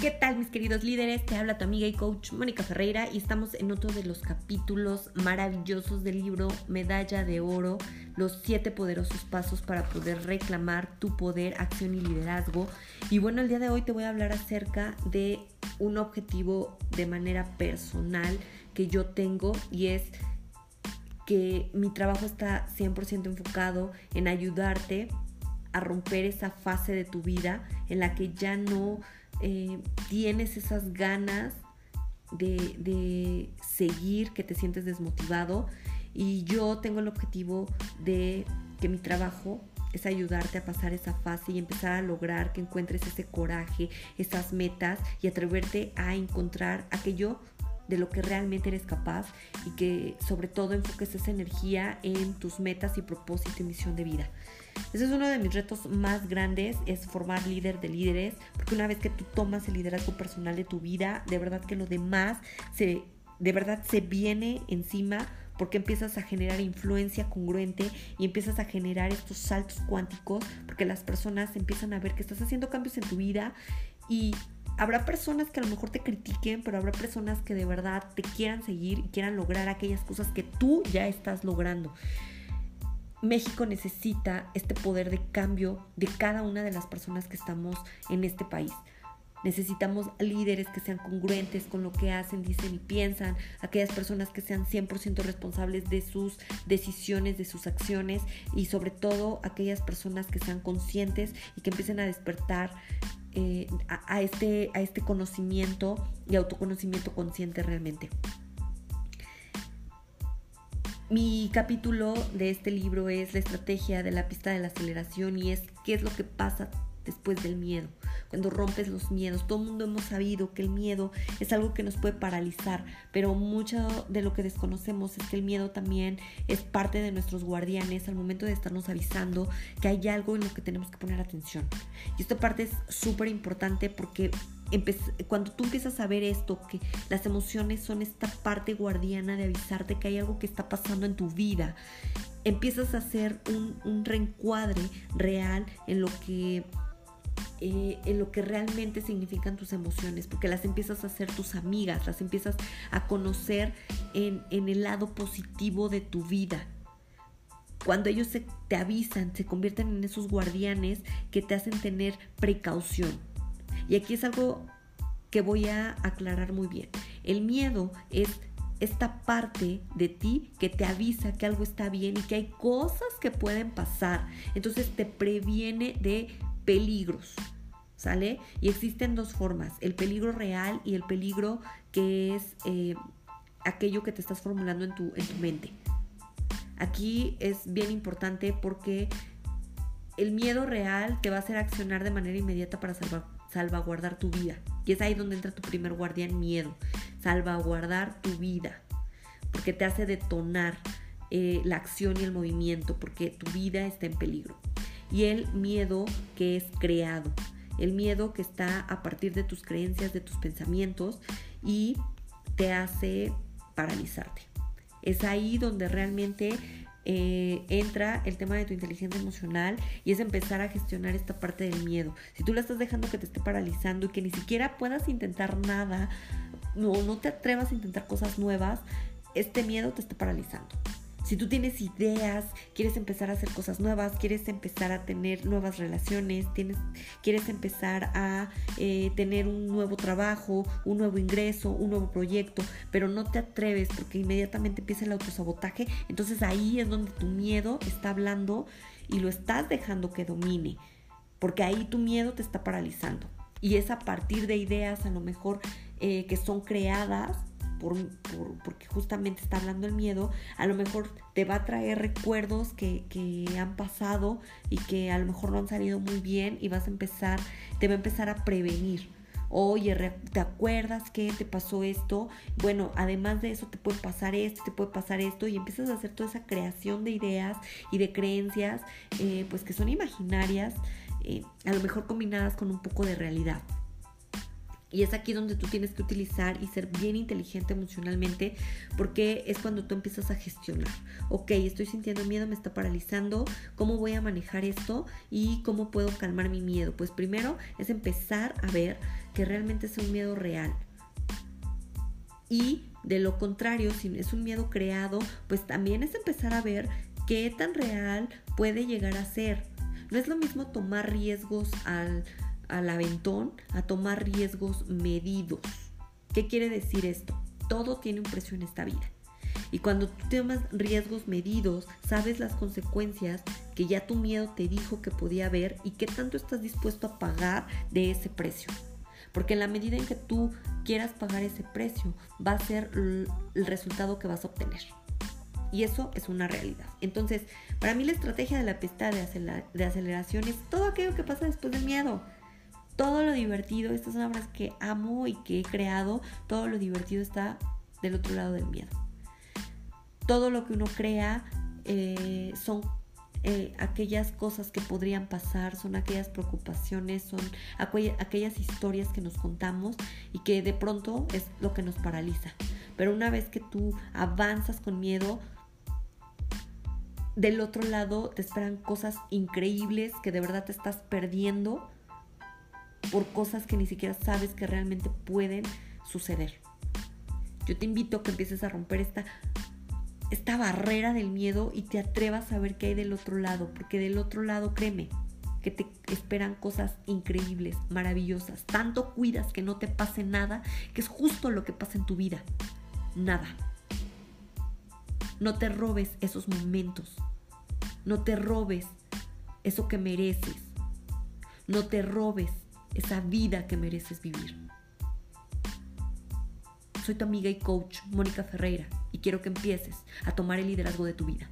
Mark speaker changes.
Speaker 1: ¿Qué tal mis queridos líderes? Te habla tu amiga y coach Mónica Ferreira y estamos en otro de los capítulos maravillosos del libro Medalla de Oro, los siete poderosos pasos para poder reclamar tu poder, acción y liderazgo. Y bueno, el día de hoy te voy a hablar acerca de un objetivo de manera personal que yo tengo y es que mi trabajo está 100% enfocado en ayudarte a romper esa fase de tu vida en la que ya no eh, tienes esas ganas de, seguir, que te sientes desmotivado. Y yo tengo el objetivo de que mi trabajo es ayudarte a pasar esa fase y empezar a lograr que encuentres ese coraje, esas metas y atreverte a encontrar aquello de lo que realmente eres capaz y que sobre todo enfoques esa energía en tus metas y propósito y misión de vida. Ese es uno de mis retos más grandes, es formar líder de líderes, porque una vez que tú tomas el liderazgo personal de tu vida, de verdad que lo demás se, de verdad se viene encima porque empiezas a generar influencia congruente y empiezas a generar estos saltos cuánticos, porque las personas empiezan a ver que estás haciendo cambios en tu vida y habrá personas que a lo mejor te critiquen, pero habrá personas que de verdad te quieran seguir y quieran lograr aquellas cosas que tú ya estás logrando. México necesita este poder de cambio de cada una de las personas que estamos en este país. Necesitamos líderes que sean congruentes con lo que hacen, dicen y piensan, aquellas personas que sean 100% responsables de sus decisiones, de sus acciones y sobre todo aquellas personas que sean conscientes y que empiecen a despertar eh, a, este, a este conocimiento y autoconocimiento consciente realmente. Mi capítulo de este libro es la estrategia de la pista de la aceleración y es qué es lo que pasa después del miedo, cuando rompes los miedos. Todo el mundo hemos sabido que el miedo es algo que nos puede paralizar, pero mucho de lo que desconocemos es que el miedo también es parte de nuestros guardianes al momento de estarnos avisando que hay algo en lo que tenemos que poner atención. Y esta parte es súper importante porque cuando tú empiezas a ver esto, que las emociones son esta parte guardiana de avisarte que hay algo que está pasando en tu vida, empiezas a hacer un, reencuadre real en lo que eh, en lo que realmente significan tus emociones, porque las empiezas a hacer tus amigas, las empiezas a conocer en, en el lado positivo de tu vida. Cuando ellos te avisan, se convierten en esos guardianes que te hacen tener precaución. Y aquí es algo que voy a aclarar muy bien. El miedo es esta parte de ti que te avisa que algo está bien y que hay cosas que pueden pasar. Entonces te previene de peligros. ¿Sale? Y existen dos formas, el peligro real y el peligro que es eh, aquello que te estás formulando en tu, en tu mente. Aquí es bien importante porque el miedo real te va a hacer accionar de manera inmediata para salvar, salvaguardar tu vida. Y es ahí donde entra tu primer guardián miedo, salvaguardar tu vida, porque te hace detonar eh, la acción y el movimiento, porque tu vida está en peligro. Y el miedo que es creado, el miedo que está a partir de tus creencias, de tus pensamientos y te hace paralizarte. Es ahí donde realmente eh, entra el tema de tu inteligencia emocional y es empezar a gestionar esta parte del miedo. Si tú la estás dejando que te esté paralizando y que ni siquiera puedas intentar nada, no, no te atrevas a intentar cosas nuevas, este miedo te está paralizando. Si tú tienes ideas, quieres empezar a hacer cosas nuevas, quieres empezar a tener nuevas relaciones, tienes, quieres empezar a eh, tener un nuevo trabajo, un nuevo ingreso, un nuevo proyecto, pero no te atreves porque inmediatamente empieza el autosabotaje, entonces ahí es donde tu miedo está hablando y lo estás dejando que domine, porque ahí tu miedo te está paralizando. Y es a partir de ideas a lo mejor eh, que son creadas porque justamente está hablando el miedo, a lo mejor te va a traer recuerdos que, han pasado y que a lo mejor no han salido muy bien y vas a empezar, te va a empezar a prevenir. Oye, ¿te acuerdas que te pasó esto? Bueno, además de eso te puede pasar esto, te puede pasar esto y empiezas a hacer toda esa creación de ideas y de creencias, eh, pues que son imaginarias, eh, a lo mejor combinadas con un poco de realidad. Y es aquí donde tú tienes que utilizar y ser bien inteligente emocionalmente porque es cuando tú empiezas a gestionar. Ok, estoy sintiendo miedo, me está paralizando, ¿cómo voy a manejar esto y cómo puedo calmar mi miedo? Pues primero es empezar a ver que realmente es un miedo real. Y de lo contrario, si es un miedo creado, pues también es empezar a ver qué tan real puede llegar a ser. No es lo mismo tomar riesgos al al aventón a tomar riesgos medidos. ¿Qué quiere decir esto? Todo tiene un precio en esta vida. Y cuando tú tomas riesgos medidos, sabes las consecuencias que ya tu miedo te dijo que podía haber y qué tanto estás dispuesto a pagar de ese precio. Porque en la medida en que tú quieras pagar ese precio, va a ser el resultado que vas a obtener. Y eso es una realidad. Entonces, para mí la estrategia de la pista de aceleración es todo aquello que pasa después del miedo todo lo divertido, estas son obras que amo y que he creado, todo lo divertido está del otro lado del miedo. Todo lo que uno crea eh, son eh, aquellas cosas que podrían pasar, son aquellas preocupaciones, son aquellas historias que nos contamos y que de pronto es lo que nos paraliza. Pero una vez que tú avanzas con miedo, del otro lado te esperan cosas increíbles que de verdad te estás perdiendo por cosas que ni siquiera sabes que realmente pueden suceder. Yo te invito a que empieces a romper esta, esta barrera del miedo y te atrevas a ver qué hay del otro lado, porque del otro lado, créeme, que te esperan cosas increíbles, maravillosas. Tanto cuidas que no te pase nada, que es justo lo que pasa en tu vida. Nada. No te robes esos momentos. No te robes eso que mereces. No te robes esa vida que mereces vivir. Soy tu amiga y coach Mónica Ferreira y quiero que empieces a tomar el liderazgo de tu vida.